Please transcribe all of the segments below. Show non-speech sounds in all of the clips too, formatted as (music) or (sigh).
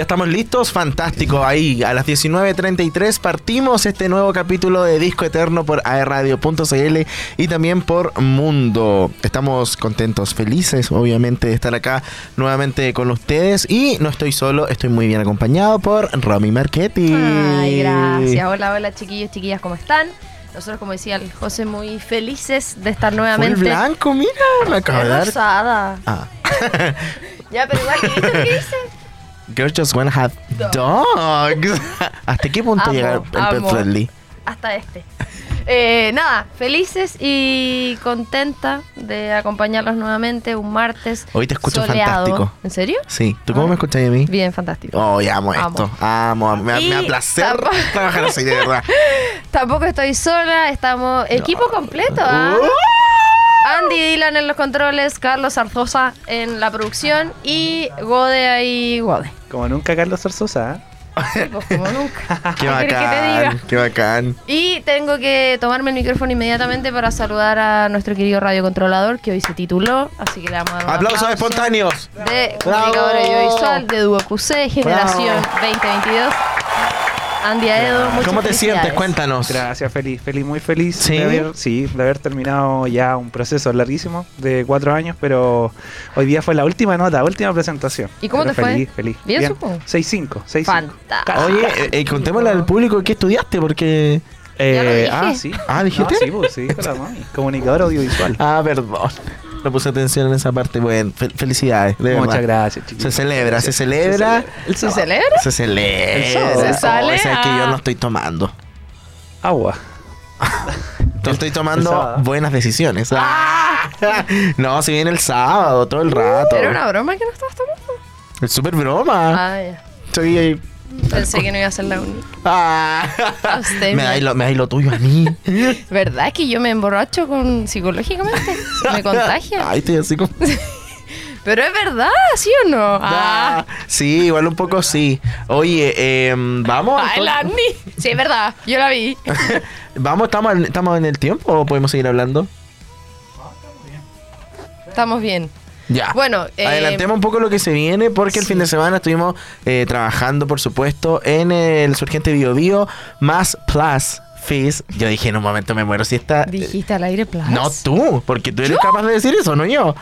Ya estamos listos, fantástico. Ahí a las 19.33 partimos este nuevo capítulo de Disco Eterno por aerradio.cl y también por Mundo. Estamos contentos, felices, obviamente, de estar acá nuevamente con ustedes. Y no estoy solo, estoy muy bien acompañado por Romy Marchetti. Ay, gracias. Hola, hola, chiquillos, chiquillas, ¿cómo están? Nosotros, como decía el José, muy felices de estar nuevamente. Full blanco, mira, me acabo de dar. Ah. (laughs) Ya, pero igual, ¿y viste lo que dice? Girls just wanna have dogs. (laughs) ¿Hasta qué punto Amo, llega el pet friendly? Hasta este. Eh, nada, felices y contenta de acompañarlos nuevamente un martes. Hoy te escucho soleado. fantástico. ¿En serio? Sí, ¿tú cómo Ah. me escuchas a mí? Bien, fantástico. Oh, ya amo, Amo. esto. Amo, me, me da Y placer tampoco- trabajar así, de verdad. (laughs) Tampoco estoy sola, estamos equipo completo. ¿ah? Uh. Andy Dylan en los controles, Carlos Arzosa en la producción y Gode ahí, Gode. Como nunca Carlos Zarzosa, ¿eh? Sí, pues como nunca. (laughs) Qué ¿Qué querés que te diga? bacán, qué bacán. Y tengo que tomarme el micrófono inmediatamente para saludar a nuestro querido radiocontrolador que hoy se tituló, así que le vamos a dar un Aplausos aplauso espontáneos. De Bravo. comunicador audiovisual de Duo QC, generación 2022. Andy Aedo, muchas ¿Cómo te sientes? Cuéntanos. Gracias, feliz, feliz, muy feliz ¿Sí? de haber, sí, de haber terminado ya un proceso larguísimo de cuatro años, pero hoy día fue la última nota, última presentación. ¿Y cómo Pero te fue? Feliz, feliz. Bien, supongo. 6-5, 6-5. Fantástico. Oye, eh, eh, contémosle al público qué estudiaste, porque... Ya lo Eh, dije. ah, sí. Ah, ¿dijiste? No, sí, pues, sí, mami. Comunicador audiovisual. Ah, perdón. No puse atención en esa parte. Bueno, fel- felicidades. de Muchas verdad. gracias, chicos. Se celebra, se celebra. El ¿Se celebra? Se celebra. Se sale, es que ah. yo (laughs) no estoy tomando. Agua. No estoy tomando buenas decisiones. Ah. (laughs) No, si viene el sábado, todo el rato. ¿Era una broma que no estabas tomando? Es súper broma. Ah, ya. Estoy ahí. Pensé que no iba a ser la única. Ah. Abstemia. me, dais lo, me dais lo tuyo a mí. (laughs) ¿Verdad es que yo me emborracho con psicológicamente? Me contagia. (laughs) Ay, estoy así como. (laughs) Pero es verdad, ¿sí o no? Ah, Ah. sí, igual un poco sí. Oye, em, vamos. Ay, la. Sí, es verdad. Yo la vi. vamos, estamos, en- estamos en el tiempo o podemos seguir hablando. Estamos bien. Ya. Bueno, eh, Adelantemos un poco lo que se viene porque el fin de semana estuvimos eh, trabajando, por supuesto, en el Surgente Bio Bio más Plus Fizz. Yo dije en un momento me muero si está... Dijiste al aire plus. No tú, porque tú eres capaz de decir eso, no yo.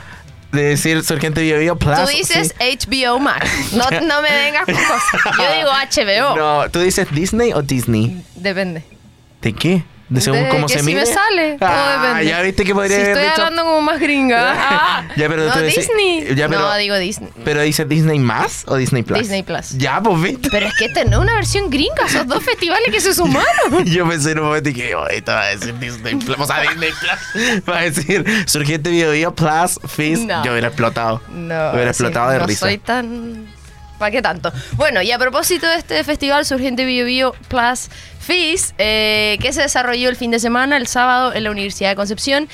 De decir Surgente Bio Bio Plus. Tú dices. HBO Max. No, (laughs) no me vengas con cosas. Yo digo (laughs) HBO. No, tú dices Disney o Disney. Depende. ¿De qué? De según De cómo que se si mide. me sale, todo Ah, depende. ya viste que podría Si haber estoy dicho- hablando como más gringa. (laughs) Ah. Ya, pero no, tú decís- Disney. ya, pero- no, digo Disney. Pero dice Disney más o Disney Plus. Disney Plus. Ya, pues viste. Pero es que esta no es una versión gringa, son dos festivales que se sumaron. (laughs) Yo pensé en un momento y que, esto va a decir Disney Plus. O sea, Disney Plus. Va a decir Surgente Video Video Plus Fizz. No. Yo hubiera explotado. No, Hubiera sí, explotado de no risa. soy tan... ¿Para qué tanto? Bueno, y a propósito de este festival Surgente Bio Bio Plus Fizz, eh, que se desarrolló el fin de semana, el sábado, en la Universidad de Concepción.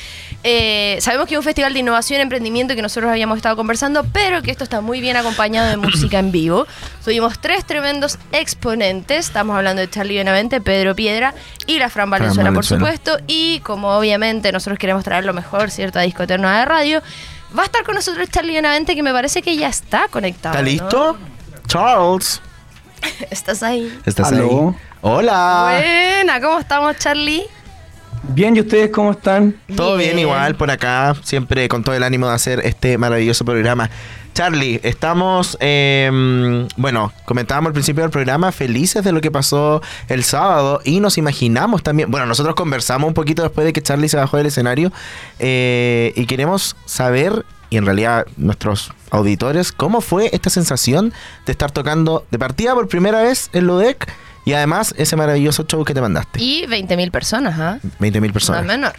Eh, sabemos que es un festival de innovación y emprendimiento que nosotros habíamos estado conversando, pero que esto está muy bien acompañado de música en vivo. Tuvimos tres tremendos exponentes. Estamos hablando de Charlie Benavente, Pedro Piedra y la Fran Valenzuela, por supuesto. Y como obviamente nosotros queremos traer lo mejor, ¿cierto? A Disco Eterna de Radio. Va a estar con nosotros Charlie Benavente, que me parece que ya está conectado. ¿Está ¿no? Charles. ¿Estás ahí? ¿Estás Aló. ahí? Hola. Buena, ¿cómo estamos, Charlie? Bien, ¿y ustedes cómo están? Todo bien igual por acá, siempre con todo el ánimo de hacer este maravilloso programa. Charlie, estamos, eh, bueno, comentábamos al principio del programa felices de lo que pasó el sábado y nos imaginamos también, bueno, nosotros conversamos un poquito después de que Charlie se bajó del escenario eh, y queremos saber, y en realidad nuestros auditores, cómo fue esta sensación de estar tocando de partida por primera vez en Ludec y además ese maravilloso show que te mandaste. Y 20.000 personas, ¿ah? 20.000 No es personas. menor.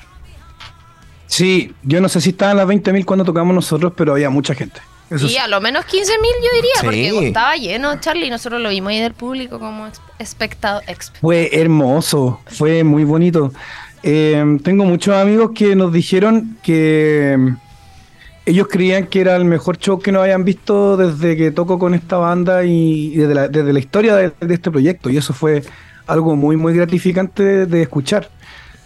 Sí, yo no sé si estaban las 20.000 cuando tocamos nosotros, pero había mucha gente. Eso y sí. a lo menos 15.000 yo diría, Sí. porque estaba lleno, Charlie. Nosotros lo vimos ahí del público como ex- espectado. exp- Fue hermoso, fue muy bonito. Eh, tengo muchos amigos que nos dijeron que eh, ellos creían que era el mejor show que nos habían visto desde que toco con esta banda y, y desde, la, desde la historia de, de este proyecto. Y eso fue algo muy, muy gratificante de, de escuchar.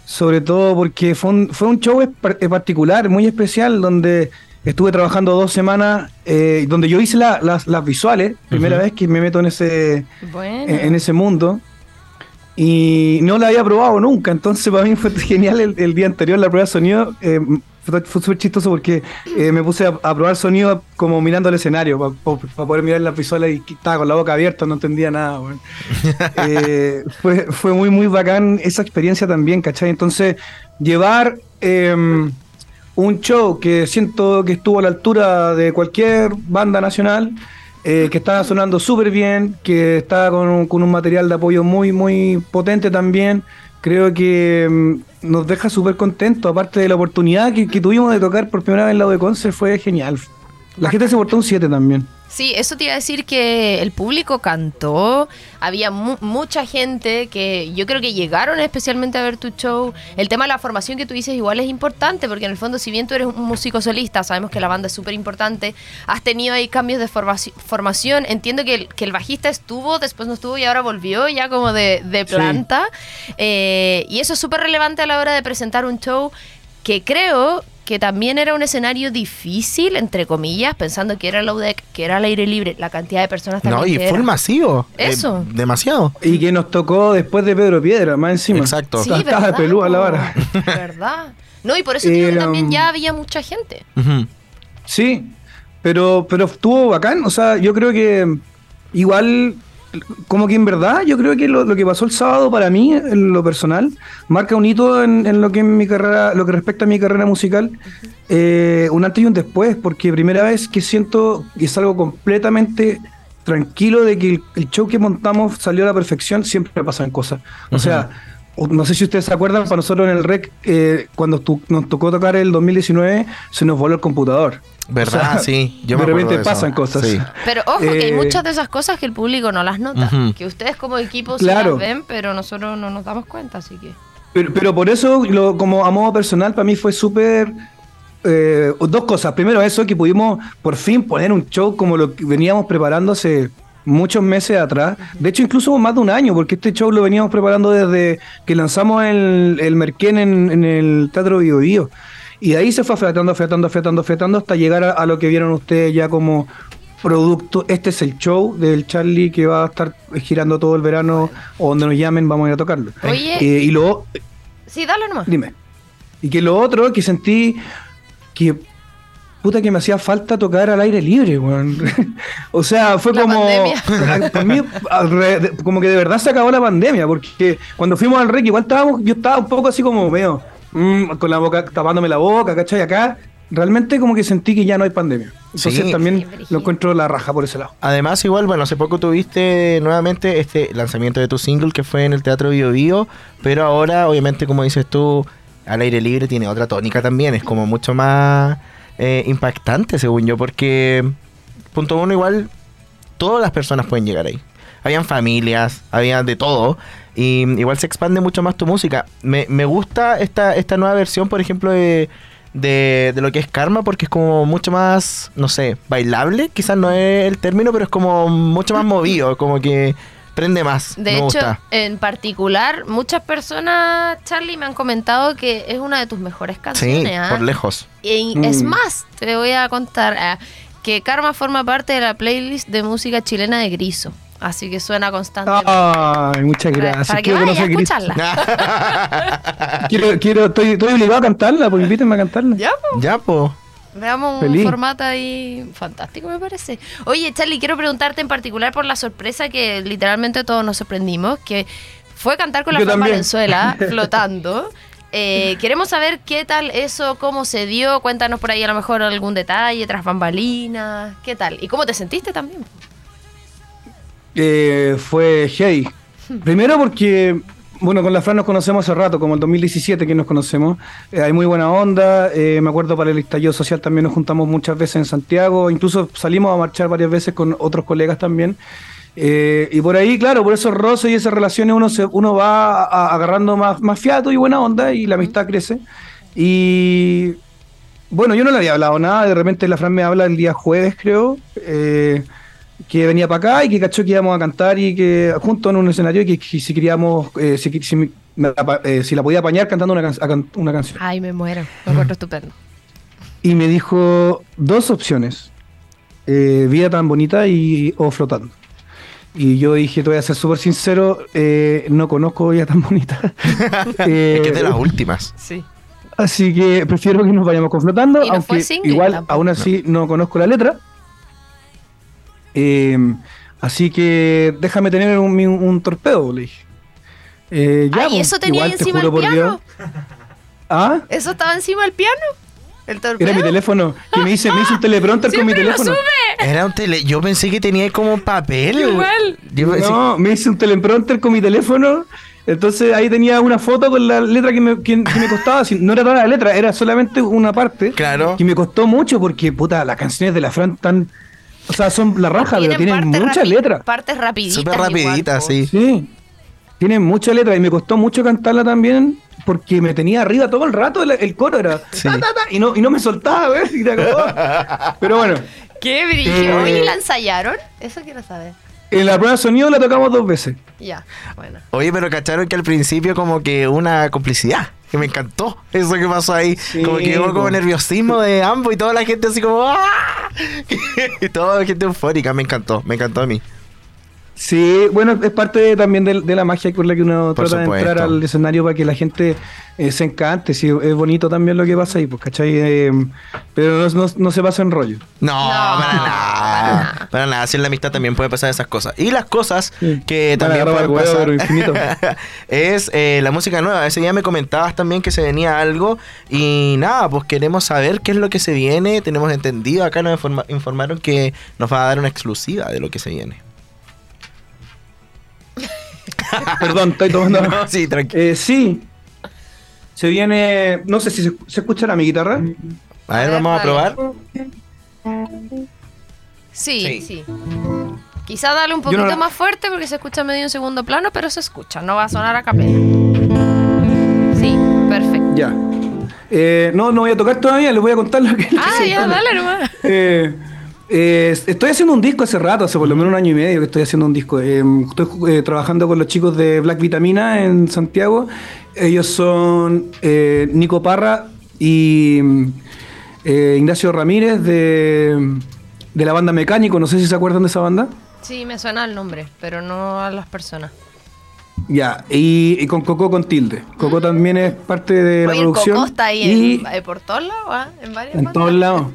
Sobre todo porque fue un, fue un show eh, particular, muy especial, donde estuve trabajando dos semanas eh, donde yo hice la- las, las visuales, primera vez que me meto en ese, Bueno. en, en ese mundo. Y no la había probado nunca, entonces para mí fue (laughs) genial el, el día anterior la prueba de sonido. eh, fue fue súper chistoso porque eh, me puse a, a probar sonido como mirando el escenario para poder mirar las visuales y estaba con la boca abierta, no entendía nada. (laughs) Eh, fue, fue muy, muy bacán esa experiencia también, ¿cachai? Entonces, llevar em, un show que siento que estuvo a la altura de cualquier banda nacional, eh, que estaba sonando súper bien, que estaba con un, con un material de apoyo muy, muy potente también. Creo que em, nos deja súper contentos, aparte de la oportunidad que, que tuvimos de tocar por primera vez en la de Concert, fue genial. La gente se portó un 7 también. Sí, eso te iba a decir que el público cantó, había mu- mucha gente que yo creo que llegaron especialmente a ver tu show. El tema de la formación que tú dices igual es importante, porque en el fondo si bien tú eres un músico solista, sabemos que la banda es súper importante, has tenido ahí cambios de formaci- formación, entiendo que el, que el bajista estuvo, después no estuvo y ahora volvió ya como de, de Sí. planta. Eh, y eso es súper relevante a la hora de presentar un show que creo que también era un escenario difícil, entre comillas, pensando que era el UDEC, que era al aire libre, la cantidad de personas también No, y que full era. masivo. Eso. Eh, demasiado. Y que nos tocó después de Pedro Piedra, más encima. Exacto. Sí, Estaba ¿verdad? pelúa la vara. (laughs) ¿Verdad? No, y por eso que también ya había mucha gente. Sí, pero, pero estuvo bacán. O sea, yo creo que igual, como que en verdad, yo creo que lo, que pasó el sábado para mí, en lo personal, marca un hito en, lo que en mi carrera, lo que respecta a mi carrera musical, eh, un antes y un después, porque primera vez que siento que es algo completamente tranquilo de que el, show que montamos salió a la perfección, siempre pasan cosas. O sea, no sé si ustedes se acuerdan, para nosotros en el REC, eh, cuando tu- nos tocó tocar el 2019, se nos voló el computador. ¿Verdad? O sea, sí. Yo de me repente de pasan cosas. Sí. Pero ojo, que hay Eh, muchas de esas cosas que el público no las nota. Que ustedes como equipo sí Claro. las ven, pero nosotros no nos damos cuenta, así que... Pero, pero por eso, lo, como a modo personal, para mí fue súper... eh, dos cosas. Primero eso, que pudimos por fin poner un show como lo que veníamos preparando hace muchos meses atrás. De hecho, incluso más de un año, porque este show lo veníamos preparando desde que lanzamos el, el Merquén en, en el Teatro Bio Bio. Y de ahí se fue afiatando, afiatando, afiatando, afiatando hasta llegar a, a lo que vieron ustedes ya como producto. Este es el show del Charlie que va a estar girando todo el verano o donde nos llamen, vamos a ir a tocarlo. Oye. Eh, y luego, Sí, dale nomás. Dime. Y que lo otro que sentí que puta que me hacía falta tocar al aire libre, weón. (laughs) o sea, fue La como mí, (laughs) re- como que de verdad se acabó la pandemia, porque cuando fuimos al rec igual estábamos, yo estaba un poco así como medio mm, con la boca tapándome la boca, ¿cachai? Acá realmente como que sentí que ya no hay pandemia. Entonces Sí. también Sí, lo encuentro la raja por ese lado. Además, igual, bueno, hace poco tuviste nuevamente este lanzamiento de tu single que fue en el Teatro Bio Bio, pero ahora, obviamente, como dices tú, al aire libre tiene otra tónica también, es como mucho más eh, impactante, según yo, porque, punto uno, igual, todas las personas pueden llegar ahí. Habían familias, había de todo, y igual se expande mucho más tu música. Me, me gusta esta, esta nueva versión, por ejemplo, de, de, de lo que es Karma, porque es como mucho más, no sé, bailable, quizás no es el término, pero es como mucho más movido, como que prende más. De me hecho, gusta. en particular, muchas personas, Charlie, me han comentado que es una de tus mejores Sí, canciones. ¿ah? por lejos. Y Mm. Es más, te voy a contar ah, que Karma forma parte de la playlist de música chilena de Griso. Así que suena constantemente. Ay, muchas gracias. para que Quiero vaya a escucharla. (laughs) Quiero, quiero, estoy, estoy obligado a cantarla, pues invítenme a cantarla. ya, pues. ya, po. Veamos un formato ahí fantástico, me parece. Oye, Charlie, quiero preguntarte en particular por la sorpresa que literalmente todos nos sorprendimos, que fue cantar con la Fran. Valenzuela (laughs) flotando. Eh, queremos saber qué tal eso, cómo se dio. Cuéntanos por ahí a lo mejor algún detalle, tras bambalinas, qué tal. Y cómo te sentiste también. Eh, fue heavy. Primero porque, bueno, con la Fran nos conocemos hace rato, como el 2017 que nos conocemos. Eh, hay muy buena onda. eh, me acuerdo para el estallido social también nos juntamos muchas veces en Santiago. Incluso salimos a marchar varias veces con otros colegas también. Eh, y por ahí, claro, por esos roces y esas relaciones uno, se, uno va a- agarrando más, más fiato y buena onda y la amistad crece. Y bueno, yo no le había hablado nada, de repente la Fran me habla el día jueves, creo, que venía para acá y que cachó que íbamos a cantar y que juntos en un escenario y que, que si queríamos, eh, si, si me- eh, si la podía apañar cantando una, can- canción. Ay, me muero. Me encuentro estupendo. y me dijo dos opciones. Eh, vida tan bonita y o flotando. Y yo dije, te voy a ser súper sincero, eh, no conozco vida tan bonita. (laughs) Eh, Es que es de las últimas. Sí. Así que prefiero que nos vayamos con flotando, no aunque single igual tampoco. aún así no conozco la letra. Eh, así que déjame tener un, torpedo, le dije. Eh, ya, Ay, pues, ¿eso tenía igual te encima juro el por piano? Dios. (laughs) ¿Ah? ¿Eso estaba encima del piano? ¿El torpedo? Era mi teléfono. Que me hice, me hice un teleprompter con mi lo teléfono. sube. Era un tele. Yo pensé que tenía como papel. Igual. Yo pensé- No, me hice un teleprompter con mi teléfono. Entonces ahí tenía una foto con la letra que me, que, que me costaba. si- No era toda la letra, era solamente una parte. Claro. Y me costó mucho porque, puta, las canciones de la Fran tan. O sea, son la raja, pero tienen partes mucha rapi- letra. Partes rapiditas. Súper igual, rapidita, po. sí. Sí. Tienen mucha letra y me costó mucho cantarla también porque me tenía arriba todo el rato el, el coro era Sí. ta, ta, ta, y no y no me soltaba, ¿ves? Y te acabó. (laughs) Pero bueno, ¿Qué brillo? Eh, Oye, ¿la ensayaron? Eso quiero saber. En la prueba de sonido la tocamos dos veces. Ya, bueno. Oye, pero cacharon que al principio como que una complicidad. Que me encantó eso que pasó ahí. Sí, como que hubo como nerviosismo de ambos y toda la gente así como ¡Ah! (laughs) y toda la gente eufórica. Me encantó, me encantó a mí. Sí, bueno, es parte de- también de, de la magia con la que uno Por trata de entrar al escenario para que la gente eh, se encante. Sí, es bonito también lo que pasa ahí, pues, ¿cachai? Eh, pero no, no- no se pasa en rollo. No, No, para nada. Para nada. Si en la amistad también puede pasar esas cosas. Y las cosas Sí. que también pueden huevo, pasar pero infinito. (laughs) es eh, la música nueva. Ese día me comentabas también que se venía algo. Y nada, pues queremos saber qué es lo que se viene. Tenemos entendido. Acá nos informa- informaron que nos va a dar una exclusiva de lo que se viene. (laughs) Perdón, estoy tomando. No, sí, tranquilo. Eh, sí. Se viene. No sé si se, se escuchará mi guitarra. A ver, vamos a dale. probar. Sí, Sí. sí. Quizá darle un no poquito más fuerte porque se escucha medio en segundo plano, pero se escucha, no va a sonar a capela. Sí, perfecto. Ya. Eh, no, no voy a tocar todavía, les voy a contar lo que. Ah, (laughs) ya, dale nomás. Eh, eh, estoy haciendo un disco hace rato, hace por lo menos un año y medio que estoy haciendo un disco. Eh, estoy eh, trabajando con los chicos de Black Vitamina en Santiago. Ellos son eh, Nico Parra y Ignacio Ramírez de, de la banda Mecánico. No sé si se acuerdan de esa banda. Sí, me suena el nombre, pero no a las personas. Ya, y, y con Coco con tilde. Coco también es parte de la Oye, producción. Coco está ahí y- en, eh, por todos lados, ¿ah? En bandas. todos lados.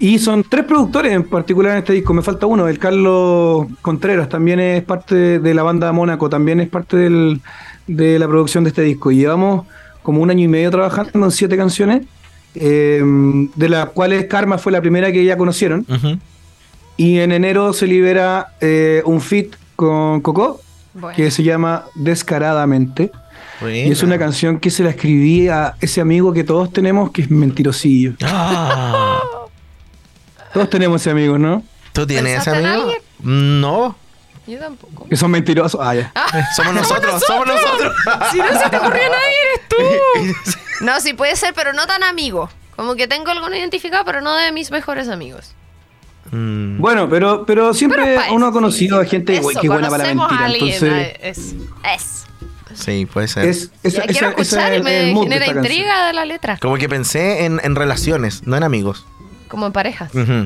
Y (laughs) son tres productores en particular en este disco. Me falta uno, el Carlos Contreras. También es parte de la banda Mónaco. También es parte del- de la producción de este disco. Y llevamos como un año y medio trabajando en siete canciones. eh, de las cuales Karma fue la primera que ya conocieron. Y en enero se libera eh, un fit con Coco Bueno. que se llama Descaradamente. Y es una canción que se la escribí a ese amigo que todos tenemos que es mentirosillo. Ah, (laughs) Todos tenemos ese amigo, ¿no? ¿Tú tienes ese ¿Pensaste en amigo? alguien? No. Yo tampoco. Que son mentirosos. Ah, ya. (laughs) Somos nosotros, (laughs) somos nosotros. Si no se te ocurrió a nadie, eres tú. No, sí puede ser, pero no tan amigo. Como que tengo alguno identificado, pero no de mis mejores amigos. Mm. Bueno, pero, pero siempre Pero pa' uno ha conocido a gente eso, que buena para la mentira. alguien, Entonces, es, es. Sí, puede ser. es, esa, quiero esa- esa escuchar es y me el genera esta canción. intriga de la letra. Como que pensé en, en relaciones, no en amigos. Como en parejas. Mm,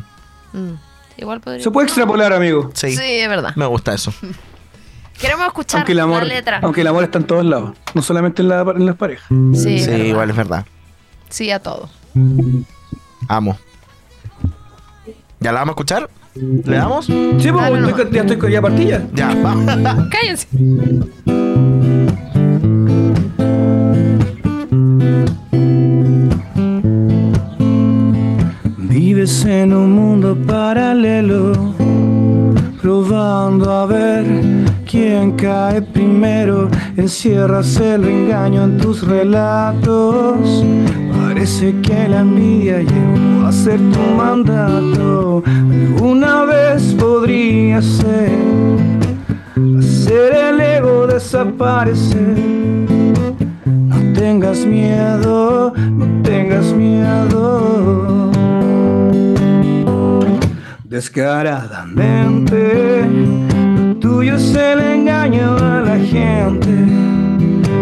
Igual podría. Se puede extrapolar, amigo. Sí, Sí, es verdad. me gusta eso. (laughs) Queremos escuchar Aunque el amor, la letra. aunque el amor está en todos lados, no solamente en, la- en las parejas. Sí, igual es verdad. Sí a todo. Amo. ¿Ya la vamos a escuchar? ¿Le damos? Sí, pues, Dale estoy- nomás. ya estoy con ya partilla. Ya, vamos. (laughs) Cállense. Vives en un mundo paralelo, probando a ver quién cae primero. Encierras el engaño en tus relatos. Parece que la envidia llegó a ser tu mandato. Alguna vez podría ser hacer el ego desaparecer. No tengas miedo, no tengas miedo. Descaradamente, tuyo es el engaño a la gente,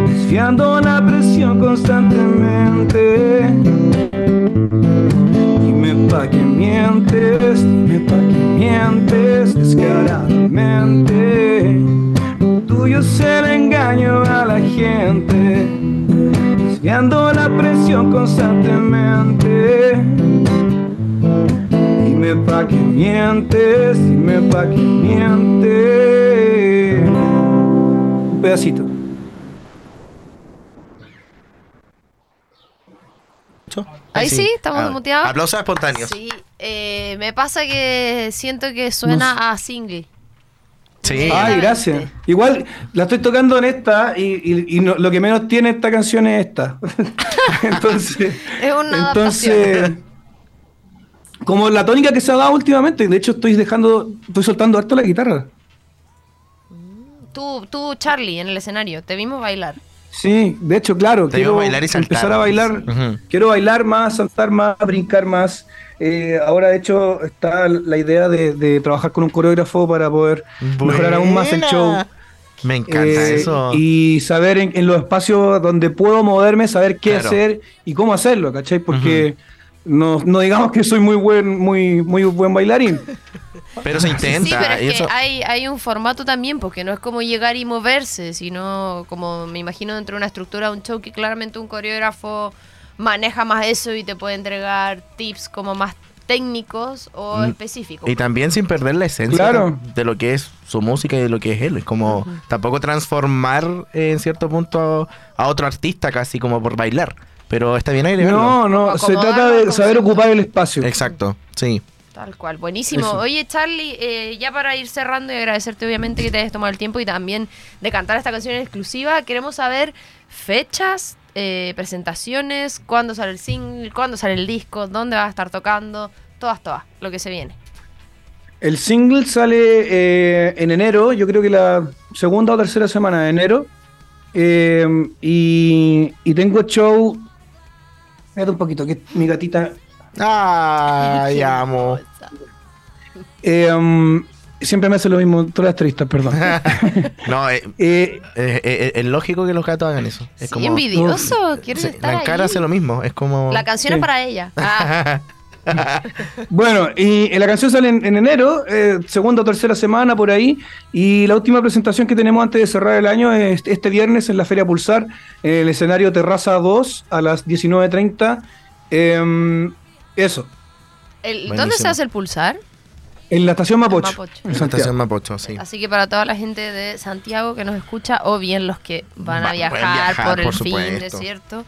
desviando la presión constantemente. Dime pa' que mientes, dime pa' que mientes descaradamente. Tuyo es el engaño a la gente, desviando la presión constantemente. Dime pa' que mientes, dime pa' que mientes. Un pedacito. Ahí sí, estamos Ah, muteados. Aplausos espontáneos. Sí, eh, me pasa que siento que suena a single. Sí. Ay, gracias. Igual la estoy tocando en esta y, y- y no- lo que menos tiene esta canción es esta. (laughs) entonces, Es una entonces, como la tónica que se ha dado últimamente, de hecho estoy dejando, estoy soltando harto la guitarra. Tú, tú, Charlie, en el escenario, te vimos bailar. Sí, de hecho, claro, Te quiero bailar y saltar. empezar a bailar, quiero bailar más, saltar más, brincar más. Eh, ahora, de hecho, está la idea de, de trabajar con un coreógrafo para poder mejorar aún más el show. Me encanta Eh, eso. Y saber en, en los espacios donde puedo moverme, saber qué Claro. hacer y cómo hacerlo, ¿cachai? Porque no, no digamos que soy muy buen, muy, muy buen bailarín. Pero se intenta. sí, pero y es que eso- hay, hay un formato también, porque no es como llegar y moverse, sino como me imagino dentro de una estructura de un show que claramente un coreógrafo maneja más eso y te puede entregar tips como más técnicos o Mm, específicos. Y también sin perder la esencia Claro. de lo que es su música y de lo que es él. Es como tampoco transformar eh, en cierto punto a otro artista casi como por bailar. Pero está bien verlo. No, no, se trata de saber ocupar el espacio. Exacto, sí. Tal cual, buenísimo. Eso. Oye, Charlie, eh, ya para ir cerrando y agradecerte obviamente que te hayas tomado el tiempo y también de cantar esta canción en exclusiva, queremos saber fechas, eh, presentaciones, cuándo sale el single, cuándo sale el disco, dónde vas a estar tocando, todas, todas, lo que se viene. El single sale eh, en enero, yo creo que la segunda o tercera semana de enero. Eh, y, y tengo show. Espérate un poquito, que mi gatita. Ay, amo. eh, um, siempre me hace lo mismo, todas las tristes, perdón. (laughs) no, (laughs) eh, Eh, eh, eh, es lógico que los gatos hagan eso. Es Sí, como, envidioso, quieres estar la cara ahí. hace lo mismo. Es como. La canción Sí. es para ella. Ah, (laughs) Bueno, y eh, la canción sale en, en enero, eh, segunda o tercera semana por ahí, y la última presentación que tenemos antes de cerrar el año es este viernes en la Feria Pulsar, en el escenario Terraza 2 a las 19.30. Em, eso, el- ¿Dónde se hace el pulsar? en la estación Mapocho. Mapocho. en La Santiago. estación Mapocho, sí. Así que para toda la gente de Santiago que nos escucha, o bien los que van Va- a viajar, viajar, por el por fin de cierto,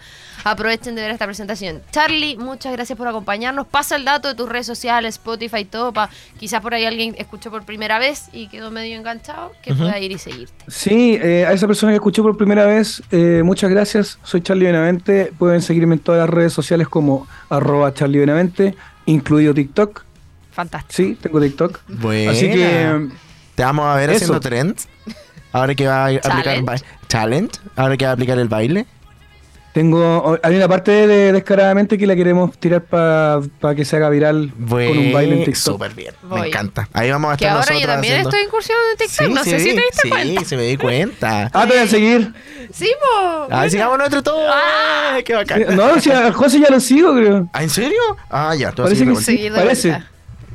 aprovechen de ver esta presentación. Charlie, muchas gracias por acompañarnos. Pasa el dato de tus redes sociales, Spotify, todo, para quizás por ahí alguien escuchó por primera vez y quedó medio enganchado, que pueda ir y seguirte. Sí, eh, a esa persona que escuchó por primera vez, eh, muchas gracias. Soy Charlie Benavente. Pueden seguirme en todas las redes sociales como arroba Charlie Benavente, incluido TikTok. Fantástico. Sí, tengo TikTok. Buena. Así que Te vamos a ver Eso. haciendo trends. Ahora que va a aplicar Challenge. challenge. Ahora que va a aplicar el baile. Tengo. Hay una parte de Descaradamente que la queremos tirar para que se haga viral Bueno, con un baile en TikTok. Súper bien. Voy. Me encanta. Ahí vamos a Que estar ahora yo nosotros también haciendo- estoy incursionando en TikTok, Sí, no sí, sé si te diste sí, cuenta. sí me di cuenta. (laughs) Ah, te voy a seguir. Sí, po. Ay, sigamos nuestro todo. Ah. ¡Qué bacán! No, si a José ya lo sigo, creo. ¿Ah, ¿En serio? Ah, ya. a Parece que sí. Parece.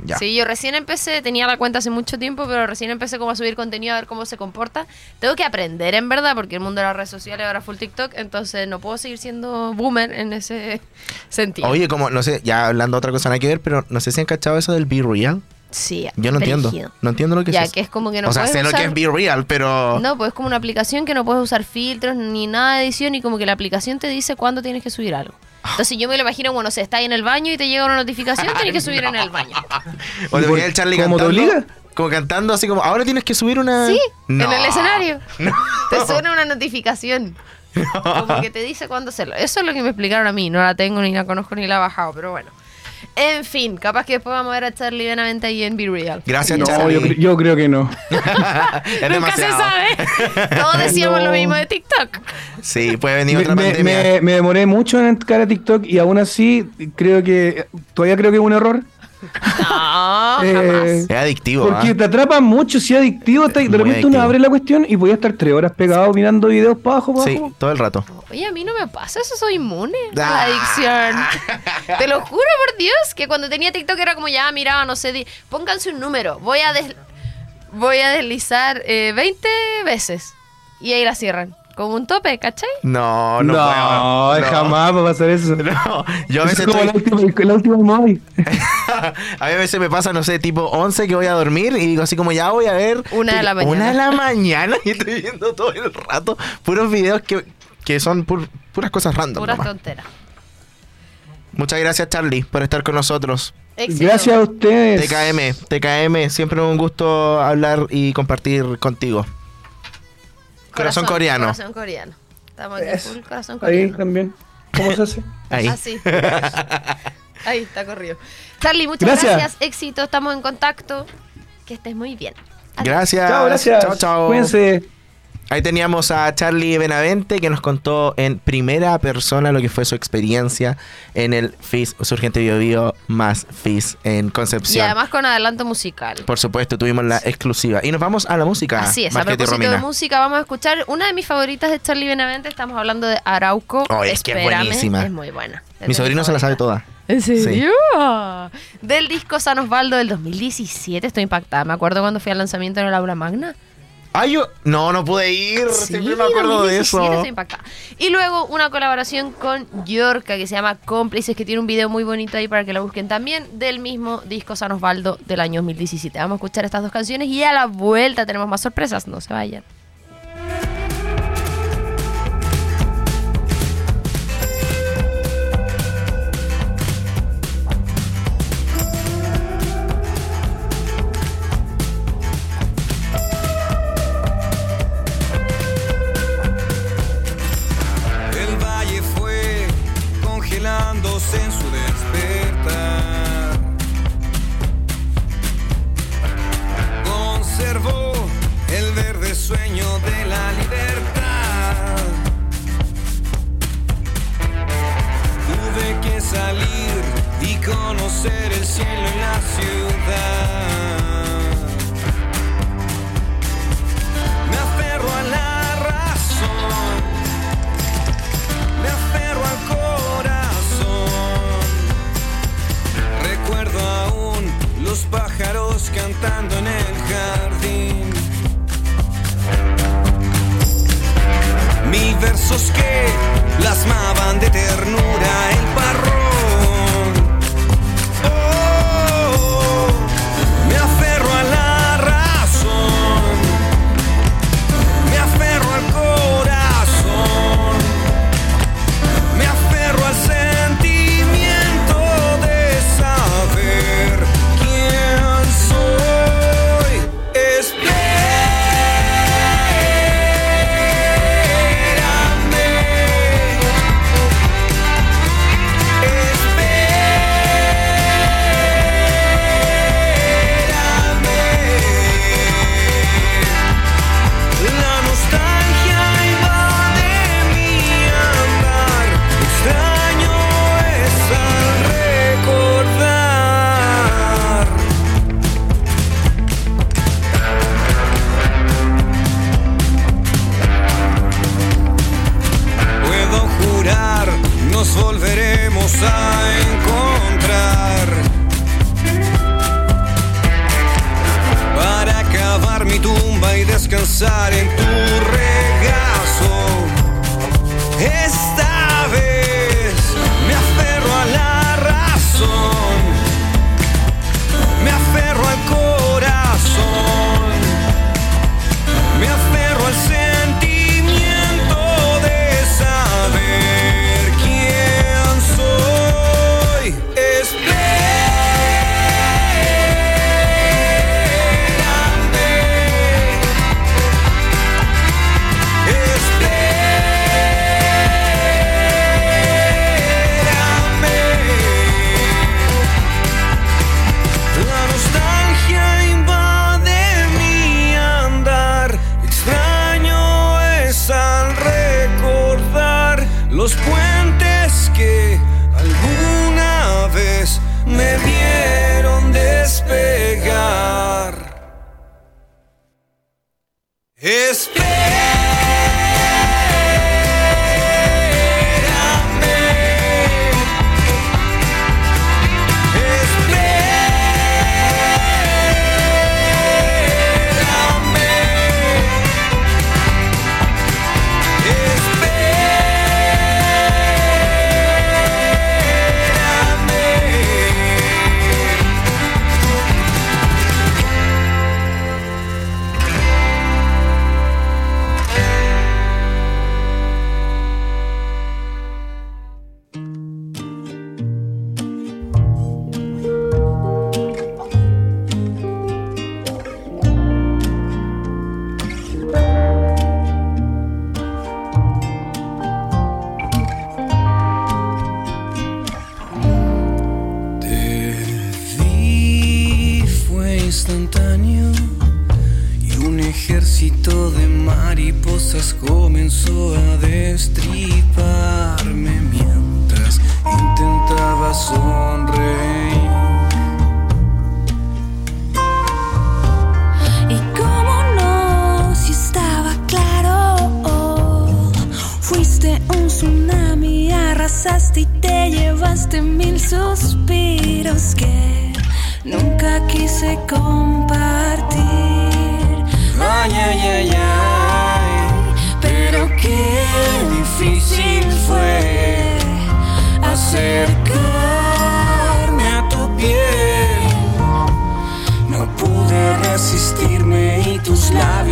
Ya. Sí, yo recién empecé, tenía la cuenta hace mucho tiempo, pero recién empecé como a subir contenido a ver cómo se comporta. Tengo que aprender, en verdad, porque el mundo de las redes sociales ahora es full TikTok, entonces no puedo seguir siendo boomer en ese (laughs) sentido. Oye, como, no sé, ya hablando de otra cosa nada que ver, pero no sé si han cachado eso del Be Real. Sí, Yo no entiendo. No entiendo lo que Ya, es. eso. que es como que no o sea, sé lo usar- que es Be Real, pero. No, pues es como una aplicación que no puedes usar filtros ni nada de edición y como que la aplicación te dice cuándo tienes que subir algo. Entonces yo me lo imagino, bueno, se está ahí en el baño y te llega una notificación, (laughs) tienes que subir en el baño. O te ¿Y por- venía el Charlie cómo te cantando. obliga? Como cantando así como, ahora tienes que subir una. Sí, No. en el escenario. (laughs) No. Te suena una notificación. (laughs) Como que te dice cuándo hacerlo. Eso es lo que me explicaron a mí. No la tengo, ni la conozco, ni la he bajado, pero bueno. En fin, capaz que después vamos a ver a Charlie Benavente ahí en Be Real. Gracias, No, Charlie. yo, cre- yo creo que no. (laughs) es Nunca se sabe. Todos decíamos No. lo mismo de TikTok. Sí, puede venir Me, otra me- pandemia. me- me demoré mucho en entrar a TikTok y aún así creo que. Todavía creo que es un error. No, Eh, jamás. Es adictivo. Porque ¿ah? te atrapa mucho, si es adictivo. te- de Muy repente uno abre la cuestión y voy a estar tres horas pegado mirando videos para abajo, para Sí, abajo. todo el rato. Oye, a mí no me pasa eso, soy inmune a la Ah. adicción. (laughs) Te lo juro por Dios, que cuando tenía TikTok era como ya, miraba, no sé, di- pónganse un número, voy a des- voy a deslizar eh, 20 veces. Y ahí la cierran. Como un tope, ¿cachai? No, no, No, puedo. jamás va a pasar eso. (laughs) No, yo a veces es como estoy- la última, la última móvil. (laughs) a mí a veces me pasa, no sé, tipo 11 que voy a dormir y digo así como ya voy a ver. Una de la mañana. Una de la mañana (laughs) y estoy viendo todo el rato puros videos que, que son pur- puras cosas random. Puras tonteras. Muchas gracias, Charlie, por estar con nosotros. Éxito. Gracias a ustedes. TKM, TKM, siempre un gusto hablar y compartir contigo. Corazón, coreano. Corazón coreano. Estamos aquí full corazón Ahí coreano. también. ¿Cómo se hace? (laughs) Ahí. Así. (laughs) Ahí está corrido. Charlie, muchas gracias. Gracias. Éxito, estamos en contacto. Que estés muy bien. Adiós. Gracias. Chao, gracias. Chao, chao. Cuídense. Ahí teníamos a Charlie Benavente que nos contó en primera persona lo que fue su experiencia en el FIS Surgente Bio Bio más FIS en Y Concepción. además con adelanto musical. Por supuesto, tuvimos la exclusiva. Y nos vamos a la música. Así es, a Marquete propósito de música, vamos a escuchar una de mis favoritas de Charlie Benavente. Estamos hablando de Arauco. Oh, es que es Espérame, buenísima. Es muy buena. Es Mi sobrino se la sabe toda. ¿En Sí. Del disco San Osvaldo del 2017. Estoy impactada. Me acuerdo cuando fui al lanzamiento en el Aula Magna. Ay, yo. No, no pude ir. Siempre me acuerdo de 2017, eso. Y luego una colaboración con Yorka que se llama Cómplices, que tiene un video muy bonito ahí para que lo busquen también, del mismo disco San Osvaldo del año 2017. Vamos a escuchar estas dos canciones y a la vuelta tenemos más sorpresas. No se vayan.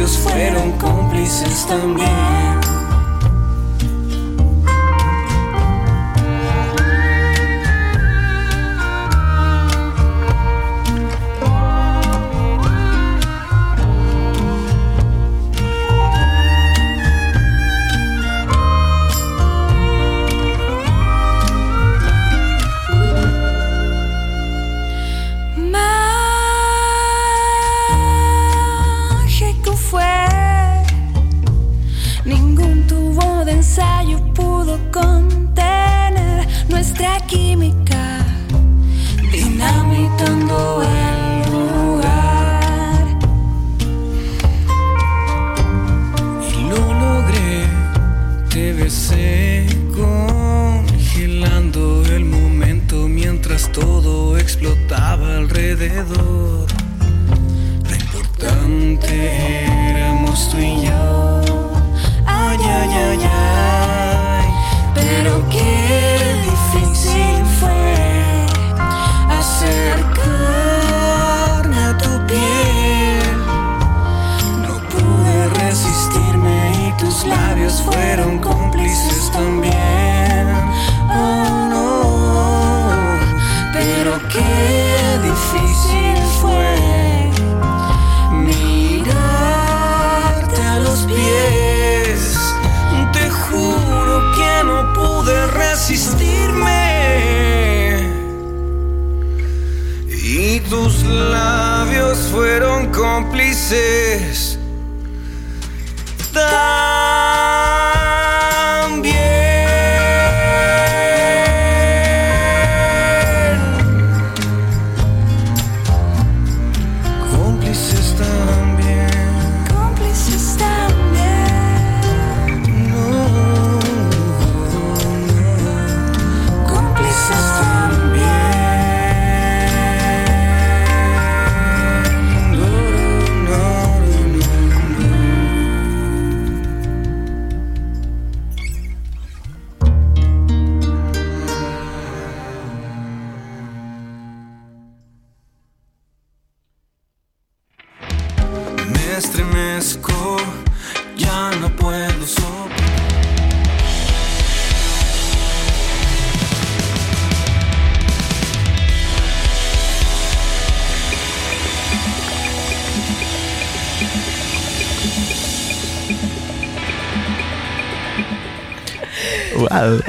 Labios fueron cómplices también. Difícil fue mirarte a los pies. Te juro que no pude resistirme. Y tus labios fueron cómplices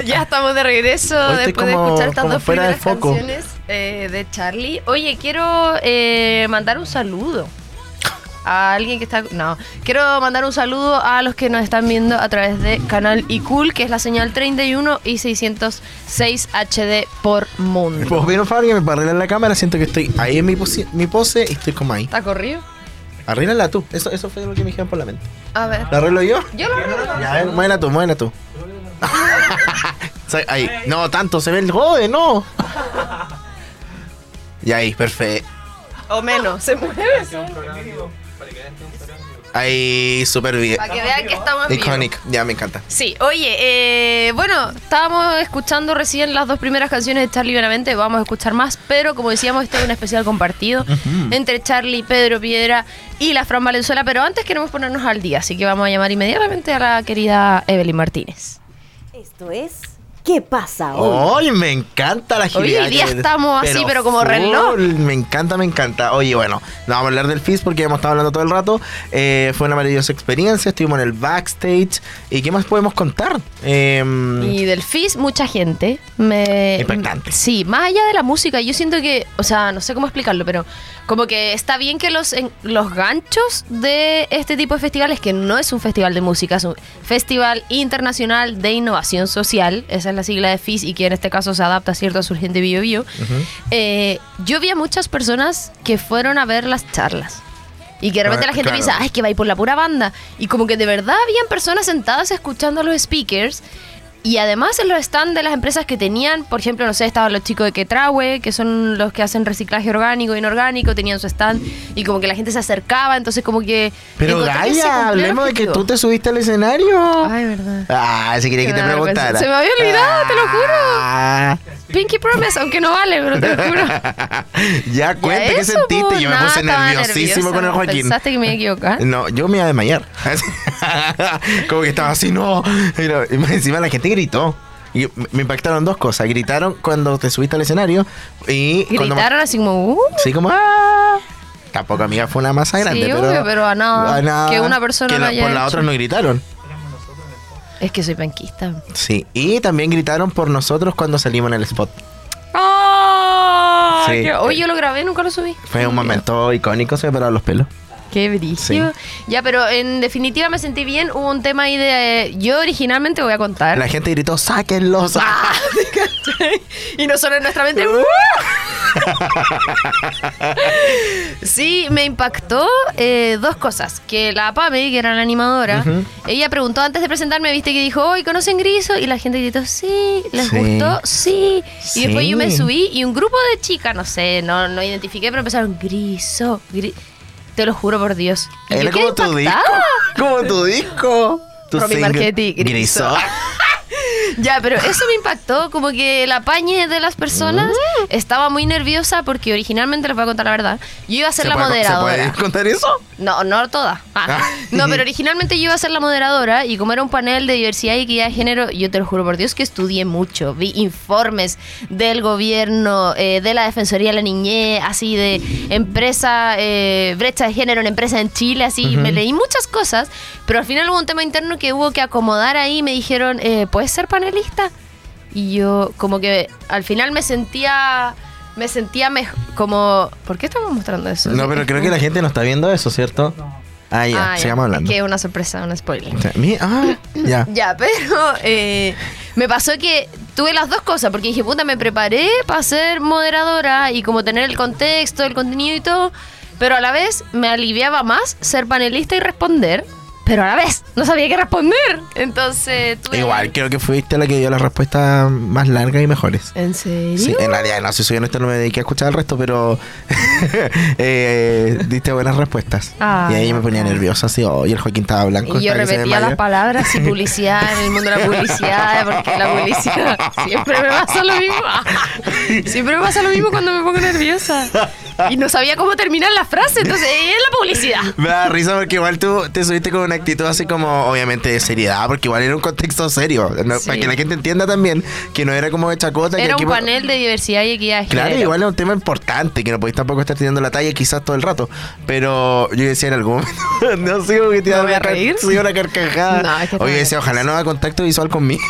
(laughs) Ya estamos de regreso después como- de escuchar estas dos primeras canciones eh, de Charlie. Oye, quiero eh, mandar un saludo a alguien que está... No, quiero mandar un saludo a los que nos están viendo a través de Canal iCool, que es la señal 31 y 606 HD por mundo. Pues vieron Fabio me para arreglar la cámara, siento que estoy ahí en mi, posi- mi pose y estoy como ahí. ¿Está corrido? Arréglala tú. Eso, eso fue lo que me dijeron por la mente. A ver. ¿La arreglo yo? Yo lo arreglo. Ya, ver, muévela tú, muévela tú. (laughs) O sea, ahí. No, tanto, se ve el jode, no. Y ahí, perfecto. O menos, se mueve. Ahí, súper bien. Para que vean que estamos. Iconic, ya me encanta. Sí, oye, eh, bueno, estábamos escuchando recién las dos primeras canciones de Charlie Benavente, vamos a escuchar más, pero como decíamos, este es un especial compartido entre Charlie, Pedro Piedra y la Fran Valenzuela, pero antes queremos ponernos al día, así que vamos a llamar inmediatamente a la querida Evelyn Martínez. Esto es ¿Qué pasa hoy? ¡Ay, me encanta la Hoy agilidad! día que- estamos así, pero como reloj. Me encanta, me encanta. Oye, bueno, no vamos a hablar del FIS porque hemos estado hablando todo el rato. Eh, fue una maravillosa experiencia, estuvimos en el backstage. ¿Y qué más podemos contar? Em, Y del FIS, mucha gente. Me, Impactante. Sí, más allá de la música, yo siento que, o sea, no sé cómo explicarlo, pero como que está bien que los, en- los ganchos de este tipo de festivales, que no es un festival de música, es un festival internacional de innovación social, esa es la sigla de FIS y que en este caso se adapta cierto a su gente bio bio. Eh, yo vi a muchas personas que fueron a ver las charlas. Y que de repente Ah, la gente claro. piensa, ay, que va a ir por la pura banda. Y como que de verdad habían personas sentadas escuchando a los speakers. Y además en los stands de las empresas que tenían, por ejemplo, no sé, estaban los chicos de Quetrahue, que son los que hacen reciclaje orgánico e inorgánico, tenían su stand. Y como que la gente se acercaba, entonces como que... pero el hablemos de que tú te subiste al escenario. Ay, verdad. Ah, si quería que te preguntara. Se me había olvidado, te lo juro. Pinky Promise, aunque no vale, pero te lo juro. (laughs) ya cuenta, Ya ¿qué eso, sentiste? pues, Yo me nada, puse nerviosísimo nerviosa. con el Joaquín. ¿Pensaste que me iba a equivocar? No, yo me iba a desmayar. (laughs) Como que estaba así, no. Y no, encima la gente gritó. Y me- impactaron dos cosas. Gritaron cuando te subiste al escenario y cuando... Gritaron así como, uh, Sí, como... ¡ah! Tampoco, amiga, fue una masa grande, Sí, pero... obvio, pero a nada que una persona que la- haya Por hecho. otras no gritaron. Es que soy penquista. Sí, y también gritaron por nosotros cuando salimos en el spot. ¡Oh! Sí. Hoy yo lo grabé, nunca lo subí. Fue un momento icónico, se me pararon los pelos. Qué brillo. Ya, pero en definitiva me sentí bien. Hubo un tema ahí de. yo originalmente voy a contar. La gente gritó, sáquenlos. Ah, (laughs) y no solo en nuestra mente. ¡uh! (laughs) sí, me impactó eh, dos cosas. Que la Pame, que era la animadora, ella preguntó antes de presentarme, viste que dijo, hoy conocen Griso? Y la gente gritó, sí, ¿les Sí. gustó? Sí. Sí. Y después yo me subí y un grupo de chicas, no sé, no, no identifiqué, pero empezaron, Griso, Gri-". Te lo juro por Dios. Era como tu disco. Como tu disco. Tu single. Marchetti, Griso. Griso. (laughs) Ya, pero eso me impactó, como que el apañe de las personas Mm. estaba muy nerviosa porque originalmente les voy a contar la verdad. Yo iba a ser ¿Se la puede- ¿Se moderadora. puede contar eso? No, no toda. Ah. Ah. (laughs) No, pero originalmente yo iba a ser la moderadora y como era un panel de diversidad y equidad de género, yo te lo juro por Dios que estudié mucho. Vi informes del gobierno, eh, de la Defensoría de la Niñez, así de empresa, eh, brecha de género en empresa en Chile, así. Me leí muchas cosas, pero al final hubo un tema interno que hubo que acomodar ahí. Me dijeron, eh, ¿puedes ser panelista? Y yo como que al final me sentía... Me sentía mejor, como... ¿Por qué estamos mostrando eso? No, pero creo que la gente no está viendo eso, ¿cierto? Ah, ya, Ah, sigamos hablando. Que es una sorpresa, un spoiler. Ah, (laughs) ya. Ya, pero eh, me pasó que tuve las dos cosas, porque dije, puta, me preparé para ser moderadora y como tener el contexto, el contenido y todo, pero a la vez me aliviaba más ser panelista y responder, pero a la vez no sabía qué responder. Entonces tuve... Igual, creo que fuiste la que dio las respuestas más largas y mejores. ¿En serio? Sí, en realidad, no sé, soy honesto, no me dediqué a escuchar el resto, pero (laughs) eh, diste buenas respuestas. Ah, y ahí yo me ponía bacán. nerviosa, así, oh, y el Joaquín estaba blanco. Y yo repetía las palabras y (laughs) publicidad en el mundo de la publicidad, porque la publicidad siempre me pasa lo mismo. Siempre me pasa lo mismo cuando me pongo nerviosa. Y no sabía cómo terminar la frase, entonces es la publicidad. Me da risa porque igual tú te subiste con una actitud así como, obviamente, de seriedad, porque igual era un contexto serio. ¿no? Sí. Para que la gente entienda también que no era como de chacota. que Era aquí- un panel de diversidad y equidad de Claro, género. igual es un tema importante, que no podéis tampoco estar teniendo la talla quizás todo el rato. Pero yo decía en algún momento, (laughs) no sé, como que te ¿Me iba voy a reír? una carcajada. No, es que Oye, decía, ojalá no haga contacto visual conmigo.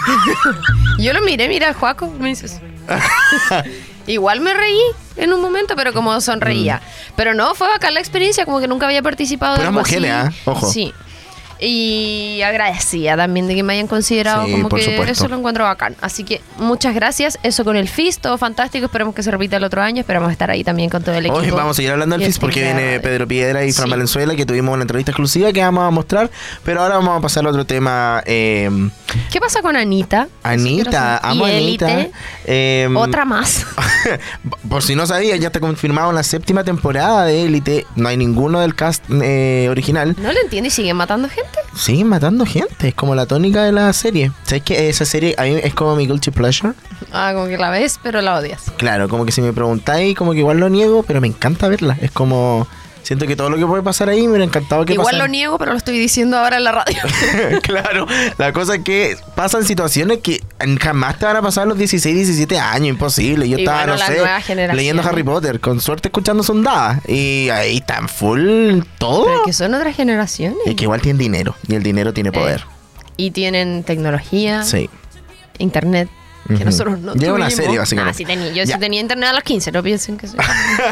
(laughs) Yo lo miré, mira, Juaco, me dices. (laughs) Igual me reí en un momento, pero como sonreía. Pero no, fue bacán la experiencia, como que nunca había participado de algo mujeres, así. ¿ah? Ojo. Sí. Y agradecida también de que me hayan considerado Sí, como que supuesto. eso lo encuentro bacán. Así que muchas gracias. Eso con el FIS, todo fantástico. Esperemos que se repita el otro año. Esperamos estar ahí también con todo el equipo. Hoy vamos a seguir hablando del FIS porque viene Pedro Piedra y Fran Sí. Valenzuela, que tuvimos una entrevista exclusiva que vamos a mostrar. Pero ahora vamos a pasar a otro tema. eh, ¿Qué pasa con Anita? Anita, quiero amo Anita. Eh, Otra más. (laughs) Por si no sabía, ya está confirmado la séptima temporada de Élite. No hay ninguno del cast eh, original. No lo entiendo y siguen matando gente. Siguen matando gente, es como la tónica de la serie. ¿Sabes que esa serie a mí es como mi guilty pleasure? Ah, como que la ves, pero la odias. Claro, como que si me preguntáis, como que igual lo niego, pero me encanta verla. Es como Siento que todo lo que puede pasar ahí me hubiera encantado que Igual pasara. lo niego, pero lo estoy diciendo ahora en la radio. (laughs) claro, la cosa es que pasan situaciones que jamás te van a pasar a los 16, 17 años, imposible. Yo Y estaba, bueno, no sé, leyendo Harry Potter, con suerte escuchando Sondada. Y ahí están full todo. pero que son otras generaciones. Es que igual tienen dinero, y el dinero tiene poder. Y tienen tecnología, Sí. internet. Que nosotros no Lleva una serie, básicamente. Ah, sí tenía. Yo Ya. sí tenía internet a los 15, no piensen que soy.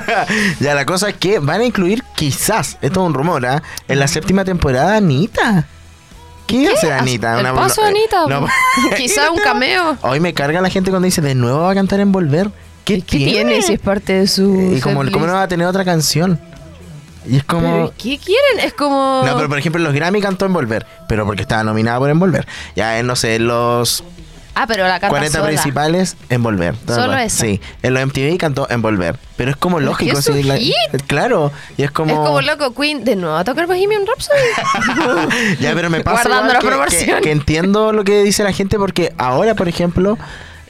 (laughs) ya, la cosa es que van a incluir, quizás, esto es un rumor, ¿ah? en la séptima temporada, Anita. ¿Qué, a hacer Anita? El Una- paso de Anita. no- (laughs) (laughs) Quizá un cameo. Hoy me carga la gente cuando dice, de nuevo va a cantar en Volver. ¿Qué, ¿Y ¿Qué tiene si es parte de su. Y como? ¿cómo no va a tener otra canción? Y es como... Pero, ¿Qué quieren? Es como. No, pero por ejemplo, los Grammy cantó Envolver, pero porque estaba nominada por Envolver. Ya en, no sé, los Ah, pero la canta 40 sola. principales, Envolver. Solo esa. Sí, en los MTV cantó Envolver. Pero es como lógico. es sí, la-. Claro, y es como... Es como loco Queen de nuevo a tocar Bohemian Rhapsody. (laughs) ya, pero me pasa Guardando la que, proporción. que- que entiendo lo que dice la gente porque ahora, por ejemplo,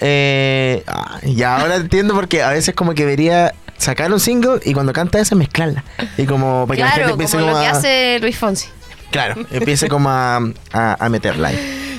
eh, ah, ya ahora entiendo porque a veces como que debería sacar un single y cuando canta ese mezclarla. Y como para que la gente como lo como que a- hace Luis Fonsi. Claro, empiece como a, a, a meterla.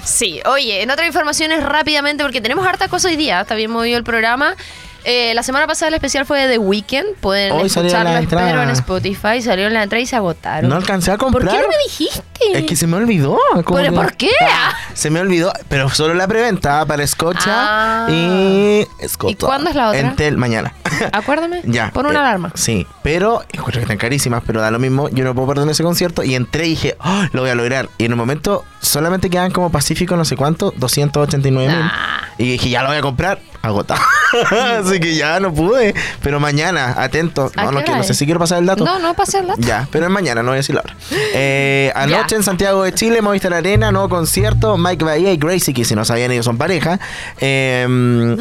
Sí, oye, en otras informaciones rápidamente, porque tenemos hartas cosas hoy día, está bien movido el programa. Eh, la semana pasada el especial fue de The Weeknd, pueden Hoy escucharlo, espero, en. Spotify, salieron las entradas y se agotaron. No alcancé a ¿Por comprar. qué no me dijiste? Es que se me olvidó. ¿Pero que- por qué? Ah, se me olvidó, pero solo la preventa para Escocha Ah. y Escocha. ¿Y cuándo es la otra? Entel, mañana. (laughs) Acuérdame, ya. pon una eh, alarma. Sí, pero encuentro que están carísimas, pero da lo mismo. Yo no puedo perder ese concierto y entré y dije, "Oh, lo voy a lograr. Y en un momento solamente quedan como Pacífico, no sé cuánto, 289 mil. Y dije, ya lo voy a comprar. Agotado. (laughs) Así que ya no pude. Pero mañana, atento. ¿A No, no, quiero, no sé si quiero pasar el dato. No, no pasé el dato. Ya, pero es mañana, no voy a decir la hora. Eh, (laughs) anoche en Santiago de Chile, Movistar Arena, nuevo concierto, Mike Bahía y Gracie, que si no sabían ellos son pareja. Eh,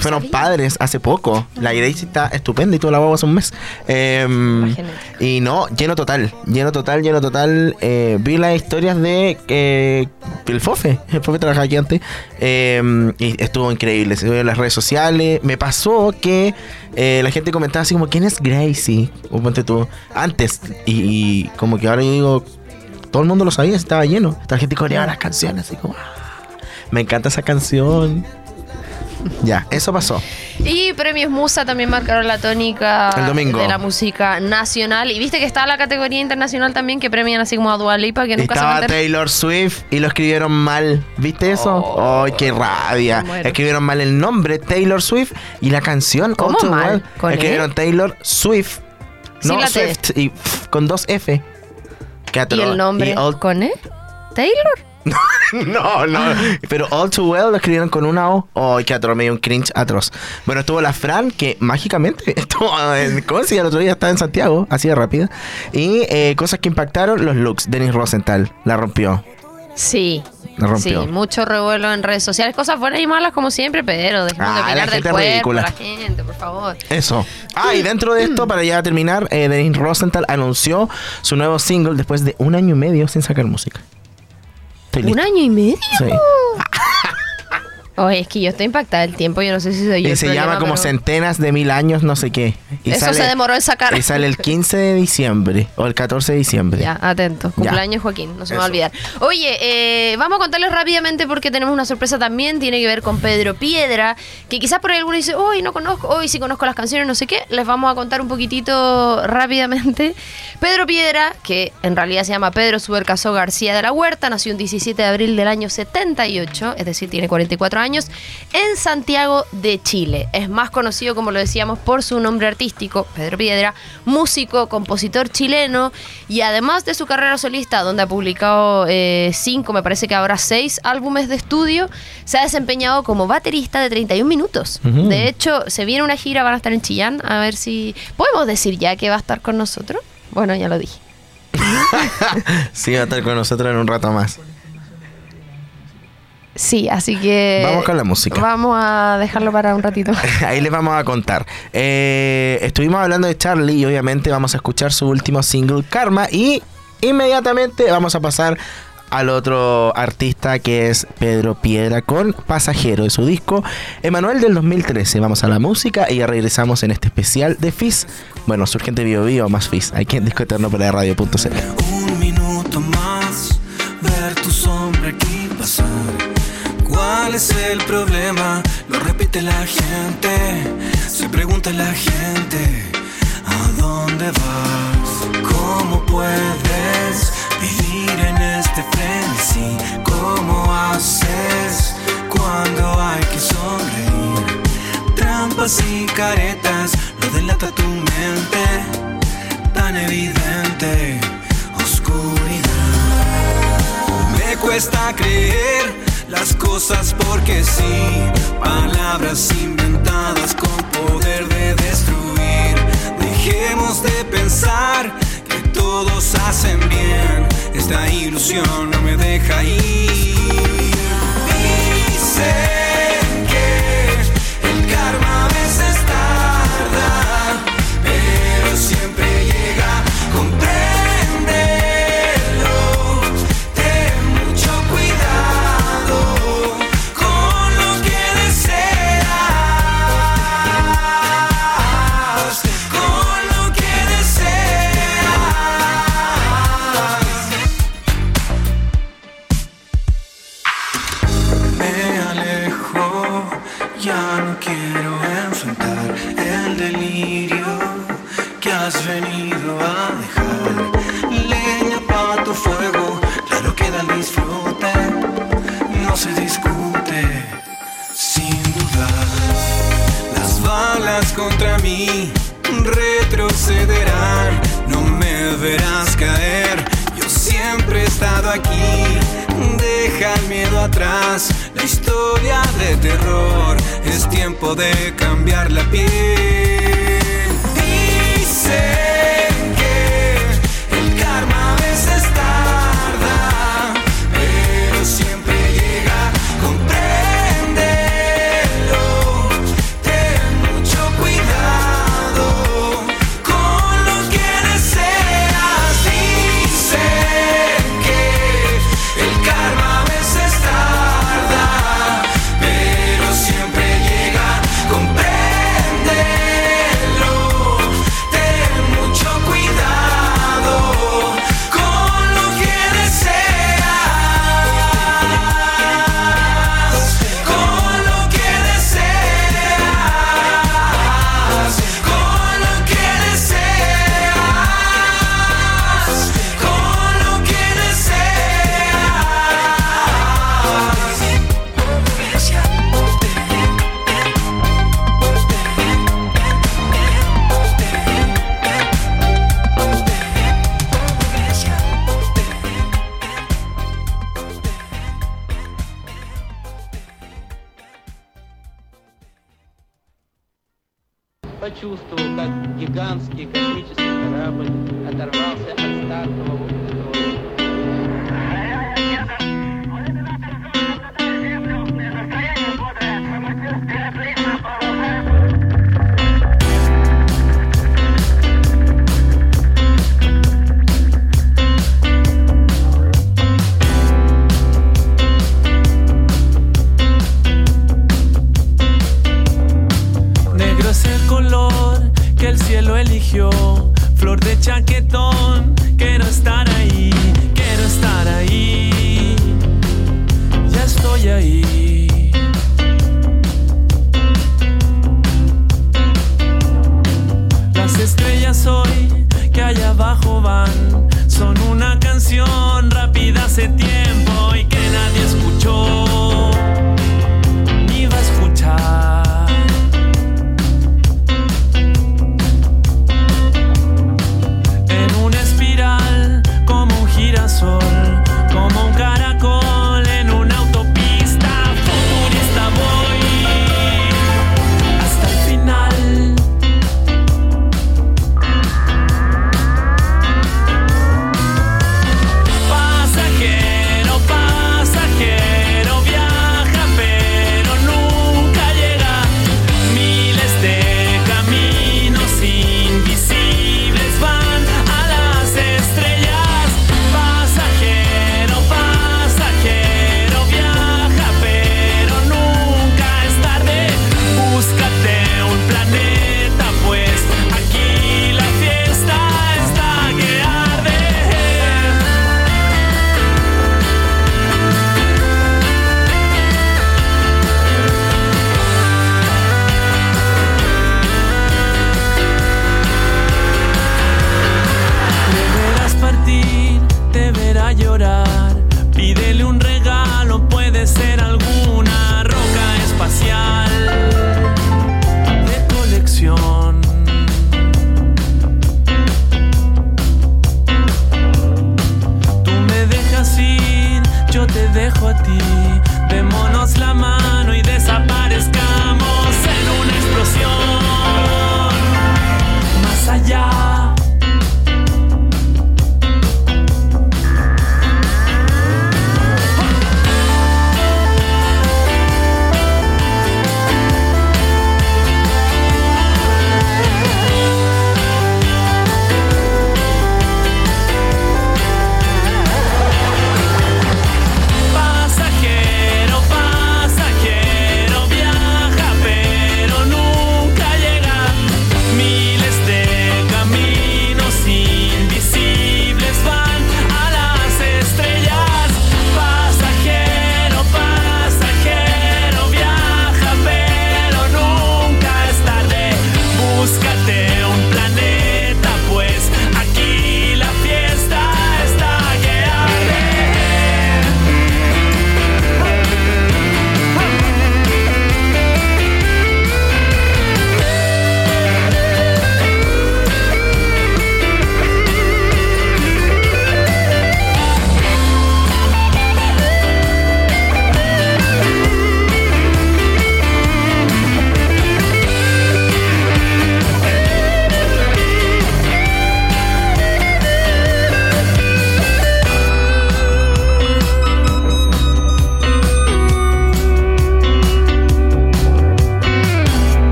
fueron sabía. padres hace poco. La Gracie está estupenda y tú la guagua hace un mes. Eh, y no, lleno total, lleno total, lleno total. Eh, vi las historias de eh, el Fofe, el Fofe trabajaba aquí antes. eh, y estuvo increíble, se vio en las redes sociales. Me pasó que eh, la gente comentaba así como, ¿quién es Gracie? Tú, antes. Y, y como que ahora yo digo, todo el mundo lo sabía, estaba lleno. La gente coreaba las canciones, así como, "Ah, me encanta esa canción. Ya, eso pasó. Y premios Musa también marcaron la tónica El domingo. de la música nacional. Y viste que está la categoría internacional también que premian así como a Dua Lipa, que nunca se Estaba. Taylor Swift y lo escribieron mal. ¿Viste eso? ¡Ay, qué rabia! Escribieron mal el nombre, Taylor Swift, y la canción. ¿Cómo All Too mal? ¿Con Escribieron Taylor Swift. No. Swift. Y con dos F. Qué ¿Y el nombre Y con E? ¿Taylor? (laughs) no, no. Pero All Too Well lo escribieron con una O. ¡Ay, qué atroz! Me dio un cringe atroz. Bueno, estuvo la Fran, que mágicamente (laughs) estuvo en Conci, el otro día estaba en Santiago, así de rápida. Y eh, cosas que impactaron, los looks. Denis Rosenthal la rompió. Sí. La rompió. Sí, mucho revuelo en redes sociales, cosas buenas y malas como siempre, pero dejemos de Ah, la opinar del cuerpo, ridícula. la gente, por favor. Eso. Ah, y dentro de esto, para ya terminar, eh, Denis Rosenthal anunció su nuevo single después de un año y medio sin sacar música. ¿Un año y medio? Sí. Oye, es que yo estoy impactada del tiempo, yo no sé si soy yo Y el se problema, llama como pero- centenas de mil años, no sé qué. Y Eso se demoró en sacar. Y sale el 15 de diciembre o el 14 de diciembre. Ya, atento. Cumpleaños Joaquín, no se me va a olvidar. Oye, eh, vamos a contarles rápidamente porque tenemos una sorpresa también. Tiene que ver con Pedro Piedra, que quizás por ahí alguno dice, hoy no conozco, hoy sí conozco las canciones, no sé qué. Les vamos a contar un poquitito rápidamente. Pedro Piedra, que en realidad se llama Pedro Subercasó García de la Huerta, nació un 17 de abril del año 78, es decir, tiene 44 años, en Santiago de Chile. Es más conocido, como lo decíamos, por su nombre artístico, Pedro Piedra, músico, compositor chileno y además de su carrera solista, donde ha publicado eh, cinco, me parece que ahora seis álbumes de estudio, se ha desempeñado como baterista de 31 minutos. De hecho, se viene una gira, van a estar en Chillán, a ver si... ¿Podemos decir ya que va a estar con nosotros? Bueno, ya lo dije. (laughs) Sí, va a estar con nosotros en un rato más. Sí, así que... Vamos con la música. Vamos a dejarlo para un ratito. (laughs) Ahí les vamos a contar. Eh, estuvimos hablando de Charlie y obviamente vamos a escuchar su último single, Karma, y inmediatamente vamos a pasar al otro artista que es Pedro Piedra con Pasajero de su disco Emanuel del 2013. Vamos a la música y ya regresamos en este especial de Fizz. Bueno, Surgente Bio Bio más Fizz, aquí en Disco Eterno por la radio.cl. Un minuto más, ¿Cuál es el problema? Lo repite la gente, se pregunta la gente, ¿a dónde vas? ¿Cómo puedes vivir en este frenesí? ¿Cómo haces cuando hay que sonreír? Trampas y caretas, lo delata tu mente, tan evidente, oscuridad. Me cuesta creer las cosas porque sí, palabras inventadas con poder de destruir. Dejemos de pensar que todos hacen bien, esta ilusión no me deja ir. Dicen ya no quiero de cambiar la piel.